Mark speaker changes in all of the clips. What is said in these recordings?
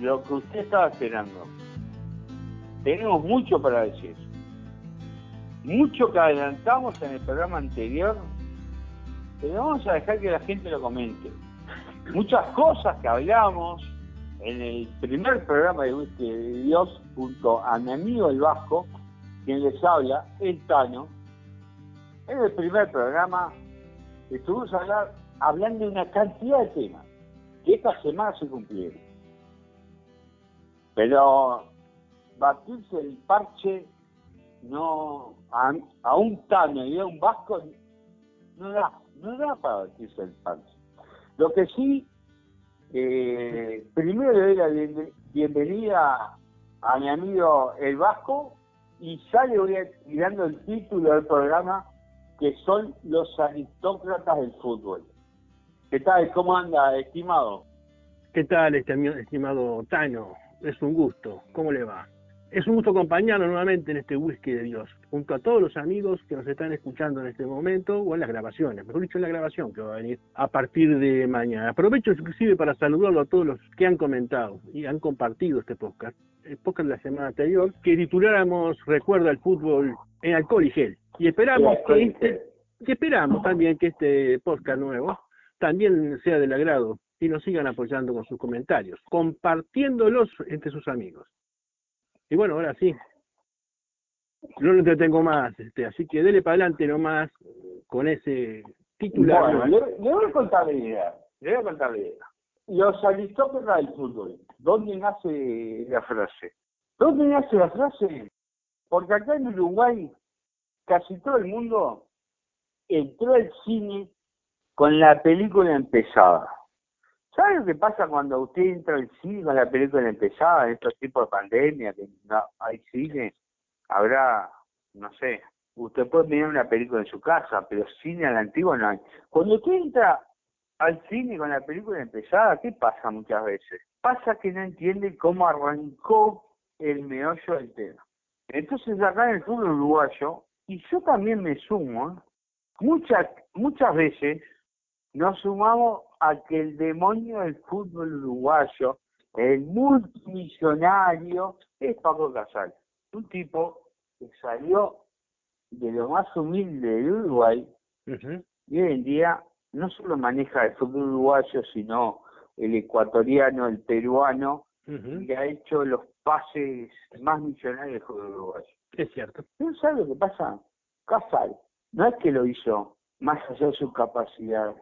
Speaker 1: lo que usted estaba esperando. Tenemos mucho para decir. Mucho que adelantamos en el programa anterior, pero vamos a dejar que la gente lo comente. Muchas cosas que hablamos en el primer programa de Whisky Dios junto a mi amigo el Vasco, quien les habla, el Tano. En el primer programa estuvimos hablando de una cantidad de temas que esta semana se cumplieron. Pero batirse el parche no a, un Tano y a un Vasco no da, no da para batirse el parche. Lo que sí eh, primero le doy la bienvenida a mi amigo El Vasco y ya le voy tirando el título del programa que son los aristócratas del fútbol. ¿Qué tal? ¿Cómo anda, estimado?
Speaker 2: ¿Qué tal, este, estimado Tano? Es un gusto. ¿Cómo le va? Es un gusto acompañarnos nuevamente en este whisky de Dios, junto a todos los amigos que nos están escuchando en este momento o en las grabaciones, mejor dicho en la grabación que va a venir a partir de mañana. Aprovecho inclusive para saludarlo a todos los que han comentado y han compartido este podcast, el podcast de la semana anterior, que tituláramos Recuerda el fútbol en alcohol y gel. Y esperamos que este, que esperamos también que este podcast nuevo también sea del agrado y nos sigan apoyando con sus comentarios, compartiéndolos entre sus amigos. Y bueno, ahora sí. No lo entretengo más, este, así que dele para adelante nomás con ese titular.
Speaker 1: Bueno, le, voy a contar la idea. Le voy a contar la idea. Los aristócratas del fútbol. ¿Dónde nace la frase? ¿Dónde nace la frase? Porque acá en Uruguay casi todo el mundo entró al cine con la película empezada. ¿Sabe lo que pasa cuando usted entra al cine con la película empezada, en estos tipos de pandemia, que no hay cine? Habrá, no sé, usted puede mirar una película en su casa, pero cine al antiguo no hay. Cuando usted entra al cine con la película empezada, ¿qué pasa muchas veces? Pasa que no entiende cómo arrancó el meollo del tema. Entonces acá en el fútbol uruguayo, y yo también me sumo, muchas, muchas veces nos sumamos a que el demonio del fútbol uruguayo, el multimillonario, es Paco Casal. Un tipo que salió de lo más humilde de Uruguay y hoy en día no solo maneja el fútbol uruguayo, sino el ecuatoriano, el peruano, y ha hecho los pases más millonarios del fútbol uruguayo.
Speaker 2: Es cierto.
Speaker 1: ¿No sabe lo que pasa? Casal, no es que lo hizo más allá de su capacidad,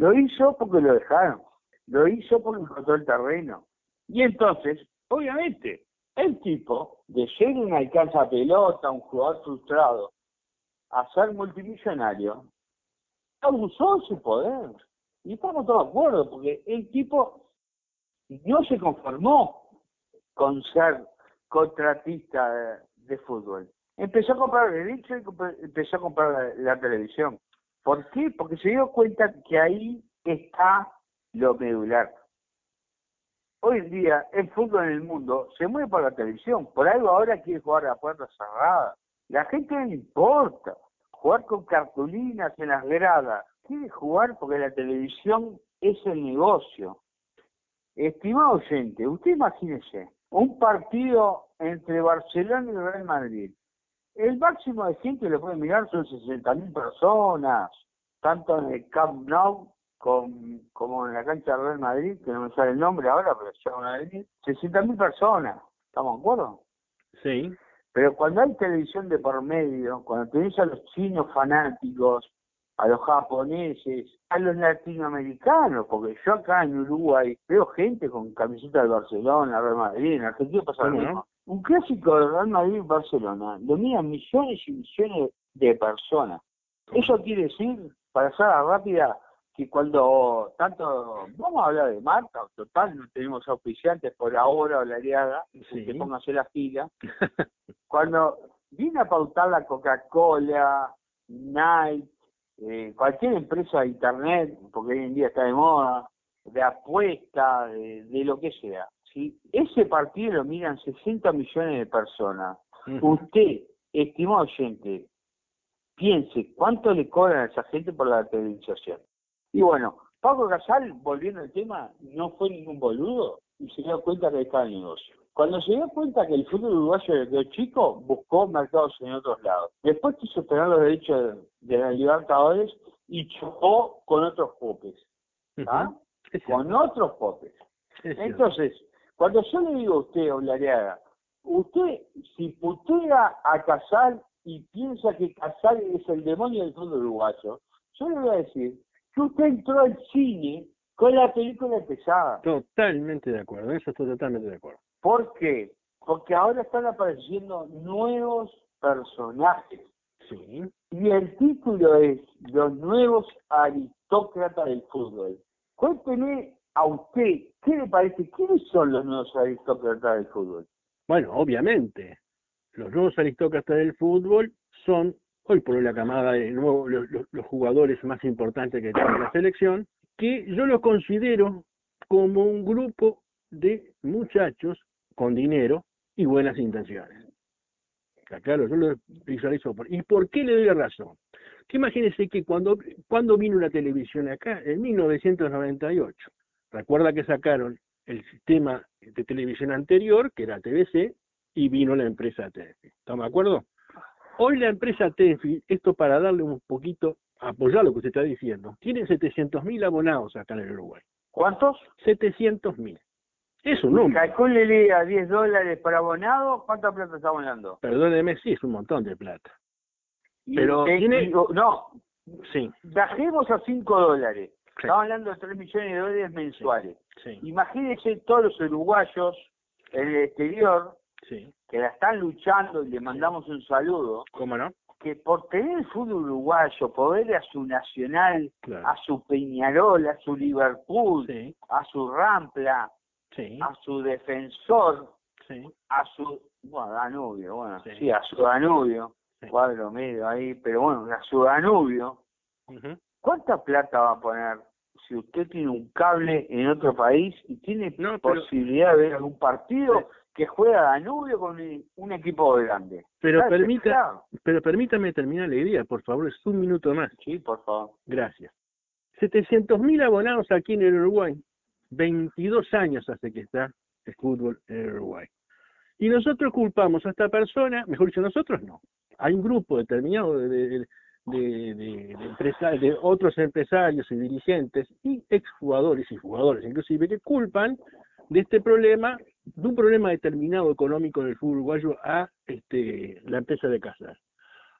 Speaker 1: lo hizo porque lo dejaron. Lo hizo porque encontró el terreno. Y entonces, obviamente, el tipo, de ser un alcanza pelota, un jugador frustrado, a ser multimillonario, abusó de su poder. Y estamos todos de acuerdo, porque el tipo no se conformó con ser contratista de, fútbol. Empezó a comprar el derecho y empezó a comprar la televisión. ¿Por qué? Porque se dio cuenta que ahí está lo medular. Hoy en día, el fútbol en el mundo se mueve por la televisión. Por algo ahora quiere jugar a puerta cerrada. La gente no importa. Jugar con cartulinas en las gradas. Quiere jugar porque la televisión es el negocio. Estimado oyente, usted imagínese un partido entre Barcelona y Real Madrid. El máximo de gente que lo puede mirar son 60.000 personas, tanto en el Camp Nou como en la cancha de Real Madrid, que no me sale el nombre ahora, pero se llama Madrid, 60.000 personas, ¿estamos de acuerdo?
Speaker 2: Sí.
Speaker 1: Pero cuando hay televisión de por medio, cuando tenés a los chinos fanáticos, a los japoneses, a los latinoamericanos, porque yo acá en Uruguay veo gente con camiseta de Barcelona, Real Madrid, en Argentina pasa lo mismo. Un clásico de Real Madrid-Barcelona lo miran millones y millones de personas. Eso quiere decir, para ser rápida, que cuando tanto, vamos a hablar de marca, total, no tenemos auspiciantes por ahora o la aliada, sí. que pónganse la fila, cuando viene a pautar la Coca-Cola, Nike, eh, cualquier empresa de internet, porque hoy en día está de moda, de apuesta, de, lo que sea, si ese partido lo miran 60 millones de personas, usted, estimado oyente, piense cuánto le cobran a esa gente por la televisación. Y bueno, Paco Casal, volviendo al tema, no fue ningún boludo. y se dio cuenta que estaba el negocio. Cuando se dio cuenta que el fútbol uruguayo era quedó chico, buscó mercados en otros lados. Después quiso tener los derechos de, la Libertadores y chocó con otros popes. ¿ah? Con otros popes. Entonces, cuando yo le digo a usted, Olariaga, usted si putea a Casal y piensa que Casal es el demonio del fútbol uruguayo, yo le voy a decir que usted entró al cine con la película pesada.
Speaker 2: Totalmente de acuerdo, eso estoy totalmente de acuerdo.
Speaker 1: ¿Por qué? Porque ahora están apareciendo nuevos personajes.
Speaker 2: Sí.
Speaker 1: Y el título es Los nuevos aristócratas del fútbol. Cuénteme a usted, ¿qué le parece? ¿Quiénes son los nuevos aristócratas del fútbol?
Speaker 2: Bueno, obviamente, los nuevos aristócratas del fútbol son hoy por hoy la camada de nuevo, los, jugadores más importantes que tiene la selección, que yo los considero como un grupo de muchachos con dinero y buenas intenciones. Claro, yo lo visualizo. ¿Y por qué le doy razón? Que imagínense que cuando, cuando vino la televisión acá, en 1998, recuerda que sacaron el sistema de televisión anterior, que era TVC, y vino la empresa TEFI. ¿Estamos de acuerdo? Hoy la empresa TEFI, esto para darle un poquito, apoyar lo que usted está diciendo, tiene 700.000 abonados acá en el Uruguay.
Speaker 1: ¿Cuántos?
Speaker 2: 700.000. Es un número.
Speaker 1: Calcúlele a 10 dólares por abonado, ¿cuánta plata está hablando?
Speaker 2: Perdóneme, sí, es un montón de plata. Pero
Speaker 1: tiene... no, sí. bajemos a 5 dólares. Estamos hablando de 3 millones de dólares mensuales. Sí. Imagínense todos los uruguayos en el exterior que la están luchando y le mandamos un saludo.
Speaker 2: ¿Cómo no?
Speaker 1: Que por tener el fútbol uruguayo, poder a su Nacional, a su Peñarol, a su Liverpool, a su Rampla, a su defensor, a su bueno, Danubio, bueno, sí, a su Danubio, cuadro medio ahí, pero bueno, a su Danubio, ¿cuánta plata va a poner si usted tiene un cable en otro país y tiene posibilidad de ver algún partido que juega Danubio con un equipo grande?
Speaker 2: Pero permita, pero permítame terminar la idea, por favor, es un minuto más.
Speaker 1: Sí, por favor.
Speaker 2: Gracias. 700.000 abonados aquí en el Uruguay. 22 años hace que está el fútbol en el Uruguay. Y nosotros culpamos a esta persona, mejor dicho, nosotros no. Hay un grupo determinado de, de, de, otros empresarios y dirigentes y exjugadores y jugadores inclusive que culpan de este problema, de un problema determinado económico del fútbol uruguayo a este, la empresa de Casas.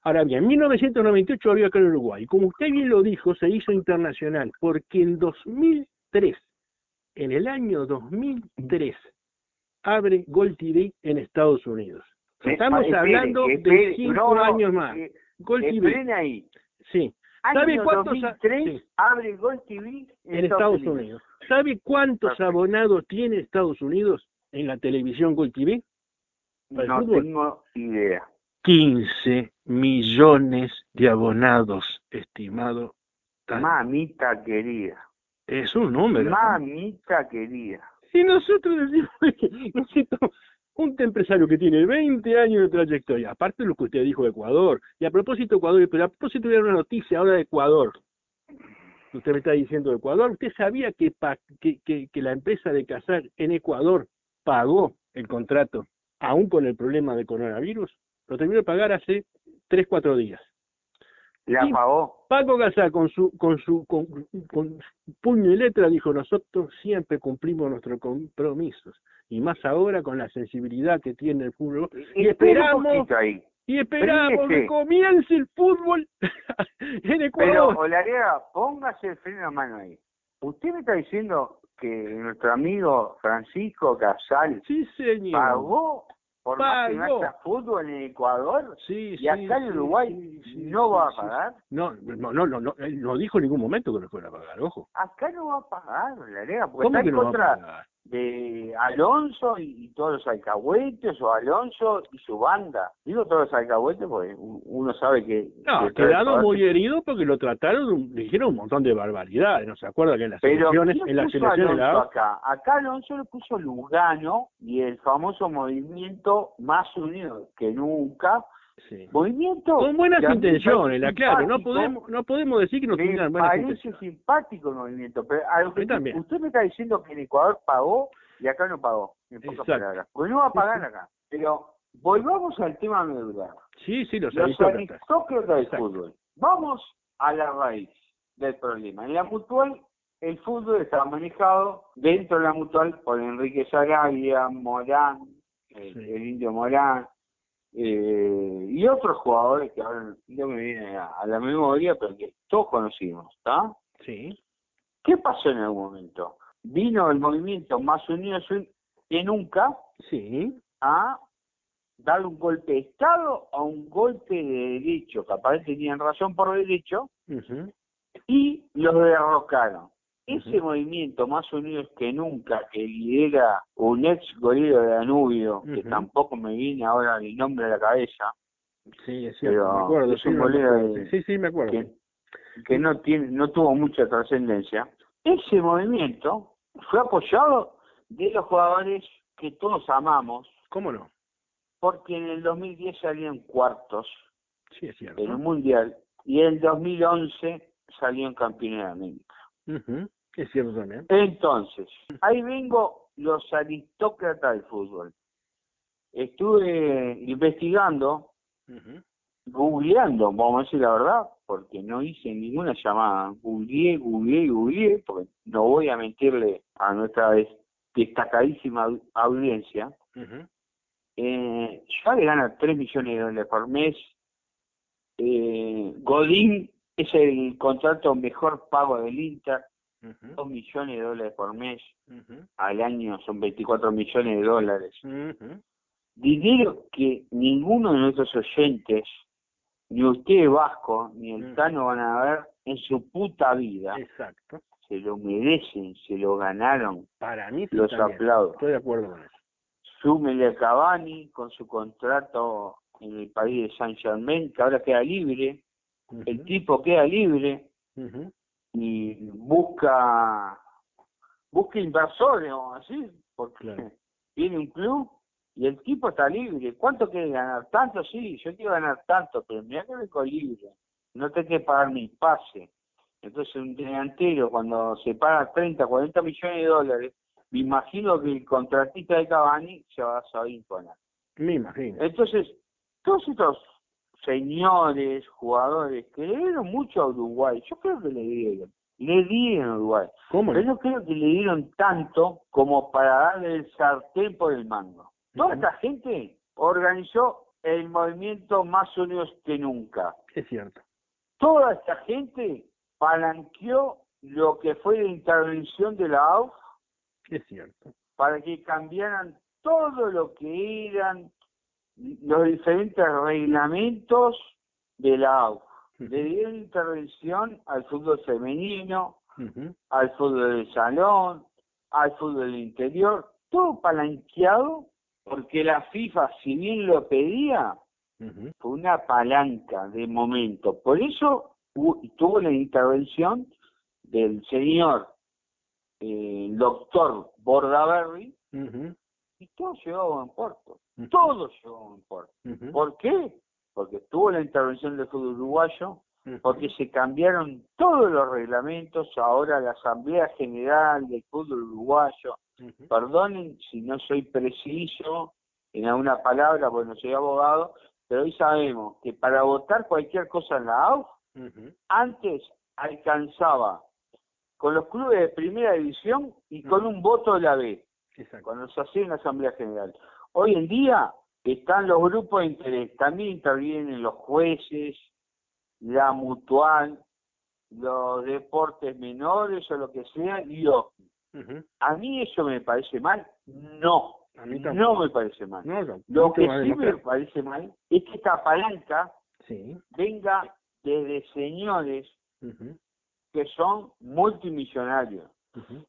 Speaker 2: Ahora bien, en 1998 había acá en Uruguay, como usted bien lo dijo, se hizo internacional, porque en 2003, en el año 2003, abre Gol TV en Estados Unidos. Estamos hablando de cinco años más.
Speaker 1: Gol TV. ahí.
Speaker 2: Sí.
Speaker 1: ¿Sabe cuántos 2003 abre Gol TV
Speaker 2: en, Estados, Unidos. ¿Sabe cuántos abonados tiene Estados Unidos en la televisión Gol TV?
Speaker 1: No tengo idea.
Speaker 2: 15 millones de abonados, estimado.
Speaker 1: Mamita querida.
Speaker 2: Es un número.
Speaker 1: Mamita querida.
Speaker 2: Y nosotros decimos, nosotros, un empresario que tiene 20 años de trayectoria, aparte de lo que usted dijo de Ecuador, y a propósito de Ecuador, pero a propósito de una noticia ahora de Ecuador, usted me está diciendo de Ecuador, ¿usted sabía que, que, que, la empresa de Casar en Ecuador pagó el contrato, aún con el problema de coronavirus? Lo terminó de pagar hace 3, 4 días.
Speaker 1: La pagó.
Speaker 2: Paco Casar con su, con su con, con puño y letra dijo, nosotros siempre cumplimos nuestros compromisos y más ahora con la sensibilidad que tiene el fútbol. Y, esperamos, y esperamos que comience el fútbol en Ecuador.
Speaker 1: Pero, Olarea, póngase el freno a mano ahí. Usted me está diciendo que nuestro amigo Francisco Casal
Speaker 2: sí, señor.
Speaker 1: pagó por más que fútbol en Ecuador sí, y acá en Uruguay no va a pagar.
Speaker 2: No, no, no, no, él no dijo en ningún momento que no fuera a pagar, ojo.
Speaker 1: Acá no va a pagar, la porque está en contra de Alonso y, todos los alcahuetes o Alonso y su banda. Digo todos los alcahuetes porque uno sabe que...
Speaker 2: No, ha quedado muy herido porque lo trataron, le dijeron un montón de barbaridades, no se acuerda que en las elecciones... En las elecciones
Speaker 1: acá? acá Alonso le puso Lugano y el famoso movimiento más unido que nunca Movimiento.
Speaker 2: Con buenas intenciones, la claro. No podemos, no podemos decir que no tengan buenas
Speaker 1: parece simpático el movimiento, pero usted me está diciendo que en Ecuador pagó Y acá no pagó, en pocas palabras. Pues no va a pagar acá. Pero volvamos al tema medular.
Speaker 2: Sí, sí, los,
Speaker 1: Los
Speaker 2: aristócratas.
Speaker 1: aristócratas del
Speaker 2: Exacto.
Speaker 1: fútbol. Vamos a la raíz del problema. En la mutual, el fútbol estaba manejado dentro de la mutual por Enrique Sarabia, Morán, el,
Speaker 2: Sí.
Speaker 1: el indio Morán, eh, y otros jugadores que ahora no me vienen a, a la memoria, pero que todos conocimos, ¿está?
Speaker 2: Sí.
Speaker 1: ¿Qué pasó en algún momento? Vino el movimiento más unido que nunca
Speaker 2: Sí.
Speaker 1: a darle un golpe de Estado a un golpe de derecho, capaz tenían razón por derecho,
Speaker 2: Ujú.
Speaker 1: y los derrocaron. Ese movimiento más unidos que nunca, que lidera un ex golero de Danubio, que tampoco me viene ahora el nombre a la cabeza,
Speaker 2: Sí, es cierto,
Speaker 1: Pero
Speaker 2: me acuerdo.
Speaker 1: es
Speaker 2: sí,
Speaker 1: un
Speaker 2: me acuerdo.
Speaker 1: de-
Speaker 2: Sí, sí, me acuerdo.
Speaker 1: que, que no tiene, no tuvo mucha trascendencia. Ese movimiento fue apoyado de los jugadores que todos amamos,
Speaker 2: ¿Cómo no?
Speaker 1: porque en el 2010 salían cuartos
Speaker 2: Sí, es cierto.
Speaker 1: en el Mundial y en el 2011 salieron campeones de América.
Speaker 2: Ujú. Es cierto también.
Speaker 1: Entonces, ahí vengo los aristócratas del fútbol. Estuve investigando,
Speaker 2: Ujú.
Speaker 1: googleando, vamos a decir la verdad, porque no hice ninguna llamada. Googleé, googleé, googleé, porque no voy a mentirle a nuestra des- destacadísima au- audiencia. Eh, Suárez gana 3 millones de dólares por mes. Eh, Godín es el contrato mejor pago del Inter,
Speaker 2: Ujú.
Speaker 1: 2 millones de dólares por mes. Al año son 24 millones de dólares. Dinero que ninguno de nuestros oyentes, ni usted Vasco, ni el. Tano van a ver en su puta vida.
Speaker 2: Exacto.
Speaker 1: Se lo merecen, se lo ganaron.
Speaker 2: Para mí sí
Speaker 1: Los
Speaker 2: también.
Speaker 1: aplaudo.
Speaker 2: Estoy de acuerdo con eso.
Speaker 1: Súmele a Cavani con su contrato en el país de Saint Germain, que ahora queda libre. El tipo queda libre
Speaker 2: Ujú.
Speaker 1: Y busca busca inversores o así, porque
Speaker 2: Claro.
Speaker 1: tiene un club y el tipo está libre. ¿Cuánto quiere ganar? Tanto, sí, yo quiero ganar tanto, pero mira que vengo libre. No te que pagar mi pase. Entonces un delantero cuando se paga 30, 40 millones de dólares, me imagino que el contratista de Cavani se va a saber imponer.
Speaker 2: Me imagino.
Speaker 1: Entonces, todos estos señores, jugadores que le dieron mucho a Uruguay, yo creo que le dieron, le dieron a Uruguay,
Speaker 2: ¿Cómo
Speaker 1: pero
Speaker 2: no
Speaker 1: creo que le dieron tanto como para darle el sartén por el mango. Toda esta gente organizó el movimiento más unidos que nunca.
Speaker 2: Es cierto.
Speaker 1: Toda esta gente palanqueó lo que fue la intervención de la AUF
Speaker 2: Es cierto.
Speaker 1: para que cambiaran todo lo que eran los diferentes reglamentos de la AUF. Le dieron intervención al fútbol femenino, al fútbol de salón, al fútbol interior, todo palanqueado porque la FIFA, si bien lo pedía, fue una palanca de momento. Por eso tuvo la intervención del señor eh, doctor Bordaberry. Y todo llegó a buen puerto.
Speaker 2: Ujú.
Speaker 1: Todo llegó a buen puerto.
Speaker 2: Ujú.
Speaker 1: ¿Por qué? Porque tuvo la intervención del fútbol uruguayo, porque se cambiaron todos los reglamentos, ahora la Asamblea General del Fútbol Uruguayo,
Speaker 2: Ujú.
Speaker 1: perdonen si no soy preciso en alguna palabra, porque no soy abogado, pero hoy sabemos que para votar cualquier cosa en la AUF, antes alcanzaba con los clubes de primera división y con un voto de la B,
Speaker 2: Exacto.
Speaker 1: cuando se hacía en la Asamblea General. Hoy en día están los grupos de interés, también intervienen los jueces, la mutual, los deportes menores o lo que sea, y yo. ¿A mí eso me parece mal? No,
Speaker 2: A mí
Speaker 1: no me parece mal.
Speaker 2: No, no.
Speaker 1: Lo que sí me parece mal es que esta palanca
Speaker 2: Sí.
Speaker 1: venga desde señores que son multimillonarios.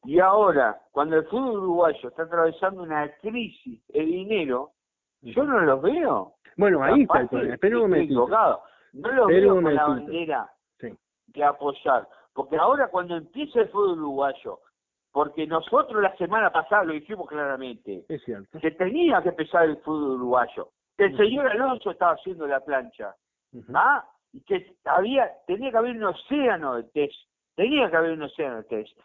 Speaker 1: Y ahora, cuando el fútbol uruguayo está atravesando una crisis de dinero, yo no los veo.
Speaker 2: Bueno, ahí está el problema.
Speaker 1: estoy
Speaker 2: momentito.
Speaker 1: equivocado. No los veo con la bandera
Speaker 2: Sí.
Speaker 1: de apoyar. Porque ahora cuando empieza el fútbol uruguayo, porque nosotros la semana pasada lo dijimos claramente,
Speaker 2: Es cierto.
Speaker 1: que tenía que empezar el fútbol uruguayo. que El señor Alonso estaba haciendo la plancha. ¿ah? Y que había, tenía que haber un océano de test. Tenía que haber un océano de test.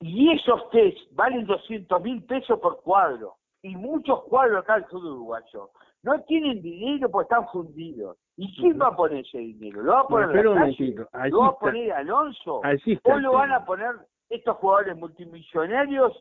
Speaker 1: Y esos test valen 200 mil pesos por cuadro. Y muchos cuadros acá del sur uruguayo no tienen dinero porque están fundidos. ¿Y quién va a poner ese dinero? ¿Lo va a poner la calle? ¿Lo va a poner Alonso? ¿O lo van a poner estos jugadores multimillonarios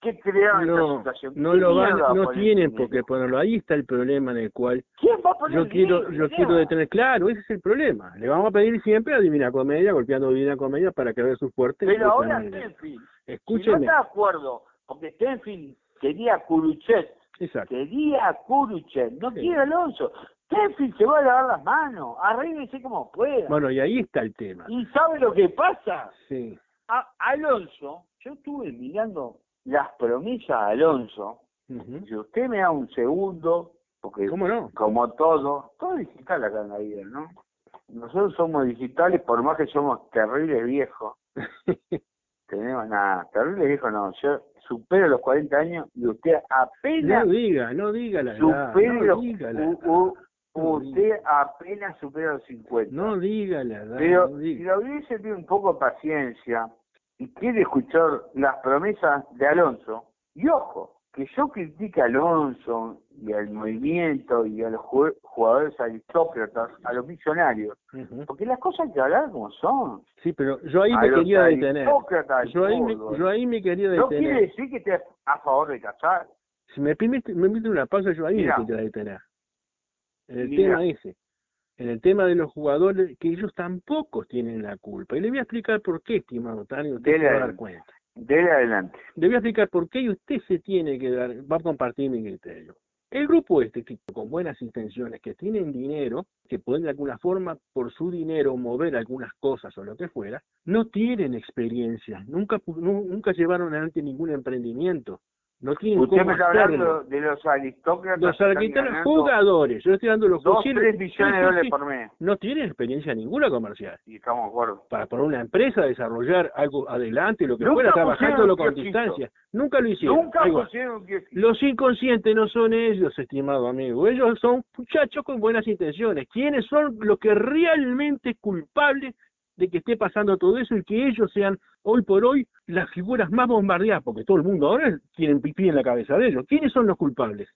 Speaker 1: que crearon esta
Speaker 2: No,
Speaker 1: situación?
Speaker 2: no
Speaker 1: ¿Quién
Speaker 2: lo van, no tienen por qué ponerlo. Ahí está el problema en el cual
Speaker 1: ¿Quién va a poner
Speaker 2: yo quiero,
Speaker 1: dinero?
Speaker 2: yo quiero detener, claro, ese es el problema. Le vamos a pedir siempre a Divina Comedia, golpeando Divina Comedia para que vea su fuerte. y
Speaker 1: Pero ahora
Speaker 2: dinero.
Speaker 1: Stenfield, si no
Speaker 2: Escúcheme,
Speaker 1: está de acuerdo, porque Stenfield quería Curuchet,
Speaker 2: exacto.
Speaker 1: quería Curuchet, no
Speaker 2: Sí.
Speaker 1: quiere Alonso. Stenfield se va a lavar las manos, arréglese como pueda.
Speaker 2: Bueno, y ahí está el tema.
Speaker 1: ¿Y sabe lo que pasa?
Speaker 2: Sí.
Speaker 1: A- Alonso, yo estuve mirando las promesas de Alonso, si usted me da un segundo, porque
Speaker 2: ¿Cómo no?
Speaker 1: como todo, todo digital acá en la vida, ¿no? Nosotros somos digitales, por más que somos terribles viejos, tenemos nada, terribles viejos no, yo supero los 40 años y usted apenas
Speaker 2: no diga, no diga la verdad. No
Speaker 1: los,
Speaker 2: diga la
Speaker 1: u-
Speaker 2: verdad.
Speaker 1: u-
Speaker 2: No
Speaker 1: usted apenas supera los 50.
Speaker 2: No diga la verdad.
Speaker 1: Pero
Speaker 2: no
Speaker 1: si
Speaker 2: diga.
Speaker 1: lo hubiese tenido un poco de paciencia y quiere escuchar las promesas de Alonso, y ojo, que yo critique a Alonso y al movimiento y a los ju- jugadores aristócratas, a los millonarios, porque las cosas hay que hablar como son.
Speaker 2: Sí, pero yo ahí
Speaker 1: a
Speaker 2: me quería detener. Yo ahí, me, yo ahí me quería
Speaker 1: No quiere
Speaker 2: detener.
Speaker 1: decir que esté a favor de casar.
Speaker 2: Si me permite, me permite una pausa, yo ahí
Speaker 1: Mira.
Speaker 2: me quería detener. En el
Speaker 1: Mira.
Speaker 2: tema ese. En el tema de los jugadores, que ellos tampoco tienen la culpa. Y le voy a explicar por qué, estimado Tani, usted
Speaker 1: Dele
Speaker 2: se va a dar cuenta.
Speaker 1: Dele adelante.
Speaker 2: Le voy a explicar por qué y usted se tiene que dar, va a compartir mi criterio. El grupo este, que con buenas intenciones, que tienen dinero, que pueden de alguna forma por su dinero mover algunas cosas o lo que fuera, no tienen experiencia, nunca, nunca llevaron adelante ningún emprendimiento, no tienen
Speaker 1: Usted me está hablando de los aristócratas.
Speaker 2: Los
Speaker 1: ganando
Speaker 2: jugadores, yo estoy dando los
Speaker 1: Dos, tres millones de dólares por mes.
Speaker 2: No tienen experiencia ninguna comercial.
Speaker 1: Y estamos de acuerdo.
Speaker 2: Para por una empresa desarrollar algo adelante, lo que
Speaker 1: Nunca
Speaker 2: fuera, trabajándolo con distancia. Nunca lo hicieron.
Speaker 1: Nunca pusieron
Speaker 2: Los inconscientes no son ellos, estimado amigo. Ellos son muchachos con buenas intenciones. ¿Quiénes son los que realmente culpables de que esté pasando todo eso y que ellos sean hoy por hoy las figuras más bombardeadas? Porque todo el mundo ahora tiene pipí en la cabeza de ellos. ¿Quiénes son los culpables?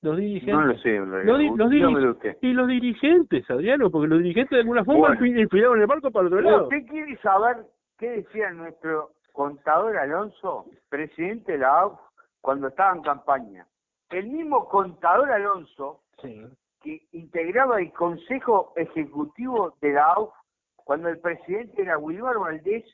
Speaker 2: Los dirigentes.
Speaker 1: No lo sé, realidad.
Speaker 2: Los di- los dirige-
Speaker 1: usted.
Speaker 2: Y los dirigentes, Adriano, porque los dirigentes de alguna forma
Speaker 1: Bueno.
Speaker 2: inspiraron el barco para el otro lado.
Speaker 1: ¿Usted quiere saber qué decía nuestro contador Alonso, presidente de la AUF, cuando estaba en campaña? El mismo contador Alonso,
Speaker 2: Sí.
Speaker 1: que integraba el Consejo Ejecutivo de la AUF, cuando el presidente era Wilmar Valdés,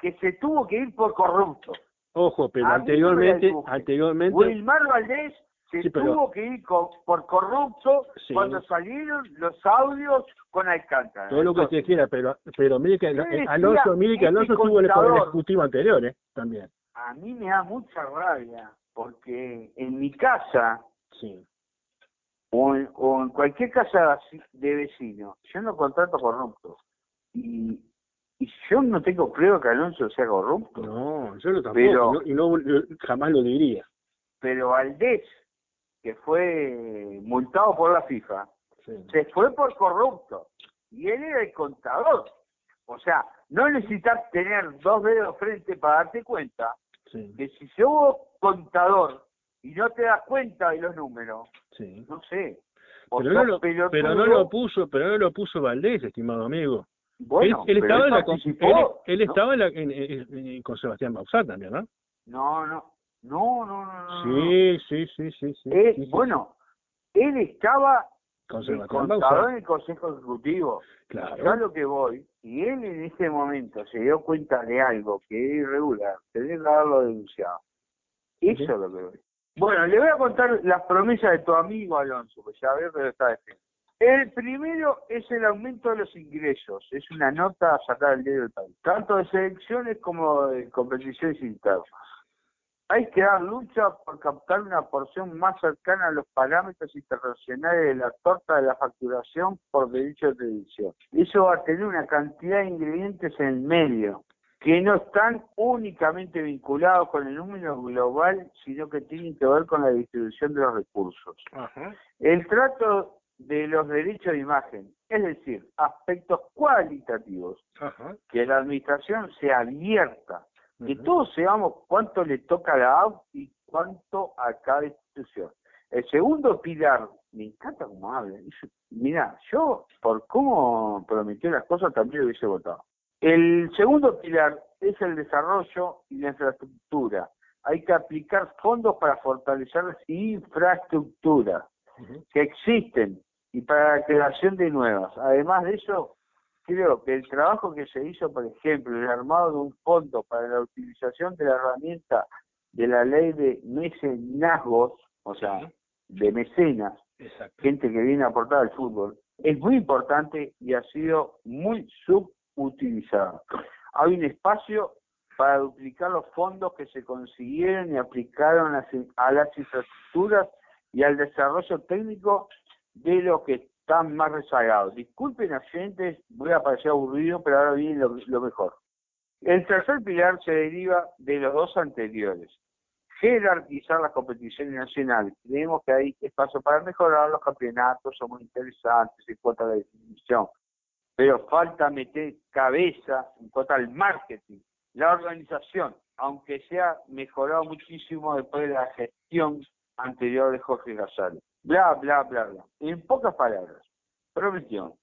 Speaker 1: que se tuvo que ir por corrupto.
Speaker 2: Ojo, pero
Speaker 1: A
Speaker 2: anteriormente, anteriormente,
Speaker 1: Wilmar Valdés se
Speaker 2: Sí, pero-
Speaker 1: tuvo que ir por corrupto
Speaker 2: Sí.
Speaker 1: cuando salieron los audios con Alcántara.
Speaker 2: todo lo que usted
Speaker 1: Entonces,
Speaker 2: quiera, pero pero mire que Alonso, mire que
Speaker 1: este
Speaker 2: Alonso estuvo en el Poder Ejecutivo anterior, ¿eh? También.
Speaker 1: a mí me da mucha rabia porque en mi casa
Speaker 2: Sí.
Speaker 1: o en, o en cualquier casa de vecino yo no contrato corruptos y, y yo no tengo prueba que Alonso sea corrupto
Speaker 2: No, yo lo tampoco,
Speaker 1: Pero-
Speaker 2: no- y no yo jamás lo diría.
Speaker 1: pero Valdés que fue multado por la FIFA
Speaker 2: Sí.
Speaker 1: se fue por corrupto y él era el contador o sea no necesitas tener dos dedos frente para darte cuenta
Speaker 2: Sí,
Speaker 1: que si sos contador y no te das cuenta de los números,
Speaker 2: sí.
Speaker 1: no sé. o
Speaker 2: Pero no, lo, pero no lo puso, pero no lo puso Valdés, estimado amigo.
Speaker 1: Bueno,
Speaker 2: él, él estaba
Speaker 1: él
Speaker 2: en la con-
Speaker 1: participó,
Speaker 2: él, él
Speaker 1: ¿no?
Speaker 2: estaba en la, en- en- en- con Sebastián Bauzá también, ¿no?
Speaker 1: No, no, no, no, no.
Speaker 2: Sí, sí, sí, sí, sí.
Speaker 1: Eh,
Speaker 2: sí, sí,
Speaker 1: bueno, él estaba
Speaker 2: con Sebastián
Speaker 1: en el Consejo Ejecutivo.
Speaker 2: Claro.
Speaker 1: Yo a lo que voy, y él en ese momento se dio cuenta de algo que es irregular, tenía que haberlo denunciado. Eso es lo que voy. Bueno, le voy a contar las promesas de tu amigo Alonso, que ya veo que lo está defendiendo. El primero es el aumento de los ingresos. Es una nota a sacar el dedo del país, tanto de selecciones como de competiciones internas. Hay que dar lucha por captar una porción más cercana a los parámetros internacionales de la torta de la facturación por derecho de televisión. Eso va a tener una cantidad de ingredientes en el medio que no están únicamente vinculados con el número global, sino que tienen que ver con la distribución de los recursos.
Speaker 2: Ajá.
Speaker 1: El trato de los derechos de imagen, es decir, aspectos cualitativos,
Speaker 2: Ajá.
Speaker 1: que la administración sea abierta que todos sepamos cuánto le toca a la AUF y cuánto a cada institución. El segundo pilar, me encanta cómo habla. Mira, yo por cómo prometió las cosas también lo hubiese votado. El segundo pilar es el desarrollo y la infraestructura. Hay que aplicar fondos para fortalecer las infraestructuras que existen y para la creación de nuevas. Además de eso, creo que el trabajo que se hizo, por ejemplo, el armado de un fondo para la utilización de la herramienta de la ley de mecenazgos, o sea, de mecenas, gente que viene a aportar al fútbol, es muy importante y ha sido muy subutilizado. Hay un espacio para duplicar los fondos que se consiguieron y aplicaron a las infraestructuras y al desarrollo técnico de los que están más rezagados. Disculpen, accidentes, voy a parecer aburrido, pero ahora viene lo mejor. El tercer pilar se deriva de los dos anteriores jerarquizar las competiciones nacionales. Creemos que hay espacio para mejorar los campeonatos, son muy interesantes en cuanto a la definición, pero falta meter cabeza en cuanto al marketing, la organización, aunque se ha mejorado muchísimo después de la gestión anterior de Jorge Gasales. Bla, bla, bla, bla. En pocas palabras, prometió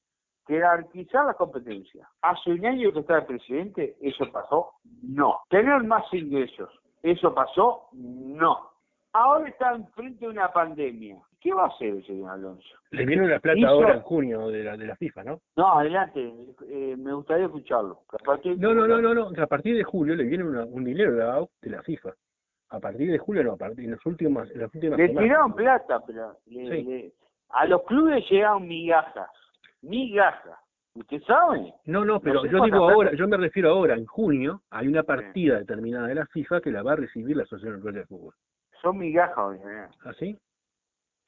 Speaker 1: jerarquizar las competencias. Hace un año que está el presidente, ¿eso pasó? No. Tener más ingresos, ¿Eso pasó? No. Ahora está enfrente de una pandemia. ¿Qué va a hacer el señor Alonso?
Speaker 2: Le viene la plata ahora en junio de la, de la FIFA, ¿no?
Speaker 1: No, adelante, eh, me gustaría escucharlo.
Speaker 2: no, no, no, no, no, a partir de julio le viene un dinero de la, de la FIFA. A partir de julio no, a partir en los últimos, en las últimas
Speaker 1: Le tiraron plata, pero a los clubes llegaron migajas, migajas. ¿Usted sabe?
Speaker 2: No, no, pero yo digo ahora, yo me refiero ahora, en junio, hay una partida determinada de la FIFA que la va a recibir la Asociación Europea de Fútbol.
Speaker 1: Son migajas, ¿eh?
Speaker 2: ¿Ah, sí?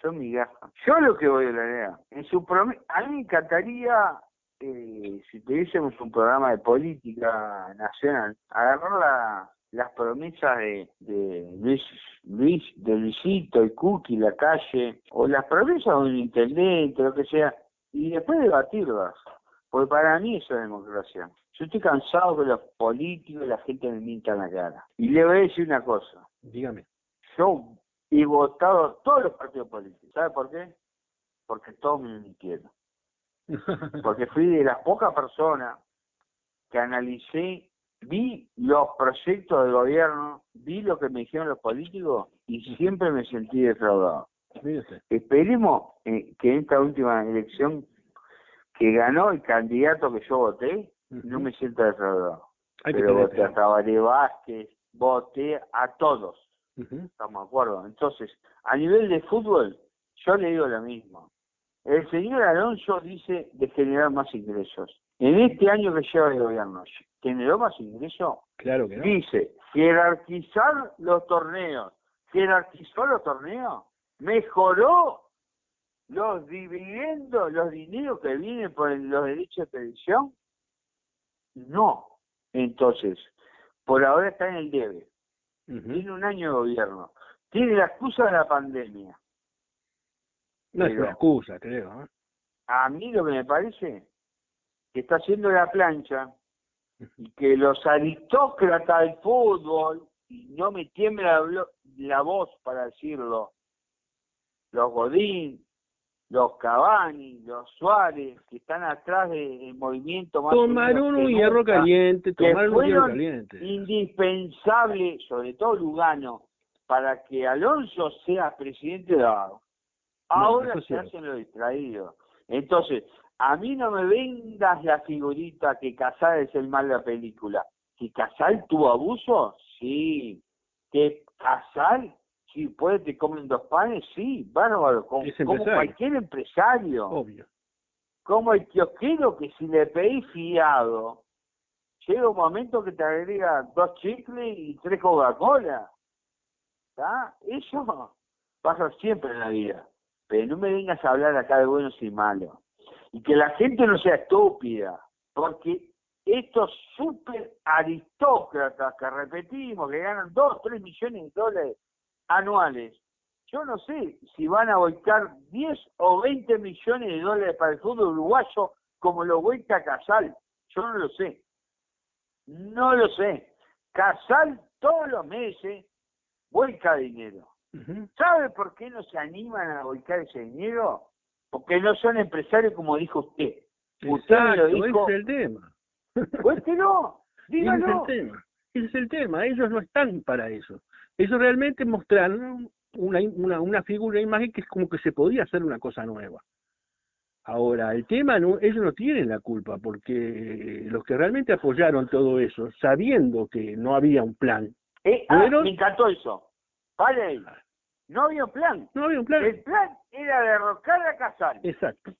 Speaker 1: Son migajas. Yo lo que voy a leer, en su a mí me encantaría, eh, si tuviésemos un programa de política nacional, agarrar las promesas de, de Luis, Luis, de Luisito y Cookie, la calle, o las promesas de un intendente, lo que sea, y después debatirlas. Porque para mí eso es democracia. Yo estoy cansado que los políticos y la gente me mintan la cara. Y le voy a decir una cosa.
Speaker 2: Dígame.
Speaker 1: Yo he votado todos los partidos políticos. ¿Sabe por qué? Porque todos me mintieron. Porque fui de las pocas personas que analicé, vi los proyectos del gobierno, vi lo que me dijeron los políticos y siempre me sentí defraudado. Esperemos eh, que en esta última elección que ganó el candidato que yo voté, no me siento defraudado. Pero voté a Tabaré Vázquez, voté a todos. Estamos de acuerdo. Entonces, a nivel de fútbol, yo le digo lo mismo. El señor Alonso dice de generar más ingresos. En este año que lleva el gobierno, ¿generó más ingresos?
Speaker 2: Claro que no.
Speaker 1: Dice, jerarquizar los torneos. ¿Jerarquizó los torneos? ¿Mejoró los dividendos, los dineros que vienen por los derechos de televisión, no. Entonces, por ahora está en el debe. Tiene un año de gobierno. Tiene la excusa de la pandemia.
Speaker 2: No es una excusa, creo. ¿eh?
Speaker 1: A mí lo que me parece que está haciendo la plancha y que los aristócratas del fútbol, y no me tiembla la, la voz para decirlo, los Godín, los Cavani, los Suárez, que están atrás del movimiento más
Speaker 2: tomaron un hierro caliente, tomaron un hierro
Speaker 1: caliente. Indispensable, sobre todo Lugano, para que Alonso sea presidente de Ahora se hacen los distraídos. Entonces, a mí no me vendas la figurita que Casal es el mal de la película. ¿Que Casal tuvo abuso? Sí. ¿Que Casal Sí, puede te comen dos panes, sí, bárbaro, como, como cualquier empresario.
Speaker 2: Obvio.
Speaker 1: Como el kiosquero que si le pedís fiado, llega un momento que te agrega dos chicles y tres Coca-Cola. ¿Está? Eso pasa siempre en la vida. Pero no me vengas a hablar acá de buenos y malos. Y que la gente no sea estúpida, porque estos super aristócratas que repetimos, que ganan dos, tres millones de dólares anuales. Yo no sé si van a volcar 10 o 20 millones de dólares para el fútbol uruguayo como lo vuelca Casal. Yo no lo sé. No lo sé. Casal todos los meses vuelca dinero. ¿Sabe por qué no se animan a volcar ese dinero? Porque no son empresarios como dijo usted.
Speaker 2: usted lo dijo. Ese es el tema.
Speaker 1: Pues que no, dígalo.
Speaker 2: Ese es el tema. Ese es el tema. Ellos no están para eso. Ellos realmente mostraron una, una, una figura, una imagen que es como que se podía hacer una cosa nueva. Ahora, el tema, no, ellos no tienen la culpa, porque los que realmente apoyaron todo eso, sabiendo que no había un plan.
Speaker 1: Eh, ah, me encantó eso. Vale, no había un plan.
Speaker 2: No había un plan.
Speaker 1: El plan era derrocar a Casal.
Speaker 2: Exacto.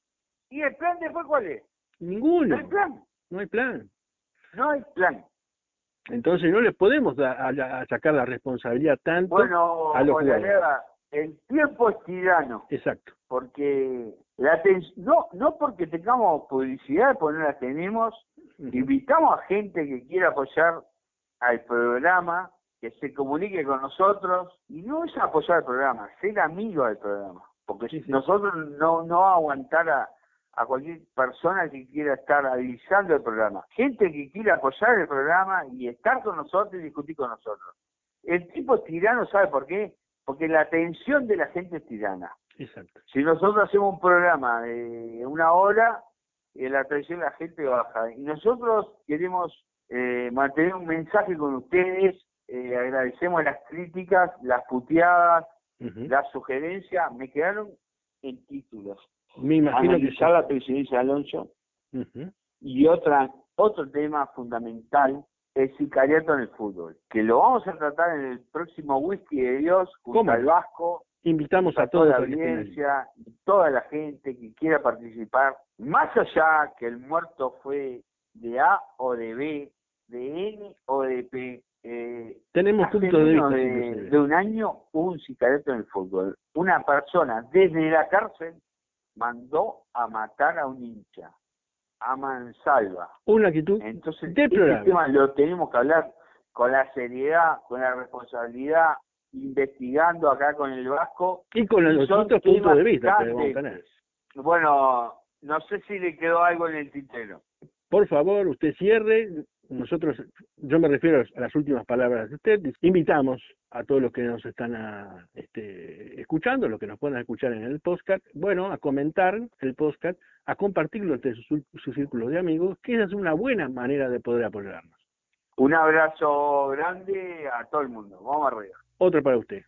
Speaker 1: ¿Y el plan después cuál es?
Speaker 2: Ninguno.
Speaker 1: No hay plan.
Speaker 2: No hay plan.
Speaker 1: No hay plan.
Speaker 2: Entonces no les podemos sacar la responsabilidad tanto
Speaker 1: bueno,
Speaker 2: a los
Speaker 1: el tiempo es tirano.
Speaker 2: Exacto.
Speaker 1: Porque la no no porque tengamos publicidad, porque no la tenemos, invitamos a gente que quiera apoyar al programa, que se comunique con nosotros, y no es apoyar el programa, ser amigo del programa. Porque nosotros no, no aguantar a, a cualquier persona que quiera estar avisando el programa. Gente que quiera apoyar el programa y estar con nosotros y discutir con nosotros. El tipo es tirano, ¿sabe por qué? Porque la atención de la gente es tirana.
Speaker 2: Exacto.
Speaker 1: Si nosotros hacemos un programa de una hora, eh, la atención de la gente baja. Y nosotros queremos eh, mantener un mensaje con ustedes. Eh, agradecemos las críticas, las puteadas, las sugerencias. Me quedaron en títulos.
Speaker 2: Me imagino
Speaker 1: analizar que la presidencia de Alonso. Y otra otro tema fundamental el sicariato en el fútbol que lo vamos a tratar en el próximo whisky de Dios junto al Vasco
Speaker 2: invitamos a,
Speaker 1: toda la audiencia y toda la gente que quiera participar más allá que el muerto fue de A o de B de N o de P eh,
Speaker 2: tenemos puntos de vista
Speaker 1: de, de un año hubo un sicariato en el fútbol una persona desde la cárcel mandó a matar a un hincha, a mansalva.
Speaker 2: Una actitud
Speaker 1: Entonces, este tema lo tenemos que hablar con la seriedad, con la responsabilidad, investigando acá con el Vasco.
Speaker 2: Y con los otros puntos de vista que debemos tener.
Speaker 1: Bueno, no sé si le quedó algo en el tintero.
Speaker 2: Por favor, usted cierre, nosotros, yo me refiero a las últimas palabras de usted, invitamos a todos los que nos están a, este, escuchando, los que nos puedan escuchar en el podcast, bueno, a comentar el podcast, a compartirlo entre sus, sus círculos de amigos, que esa es una buena manera de poder apoyarnos.
Speaker 1: Un abrazo grande a todo el mundo. Vamos arriba.
Speaker 2: Otro para usted.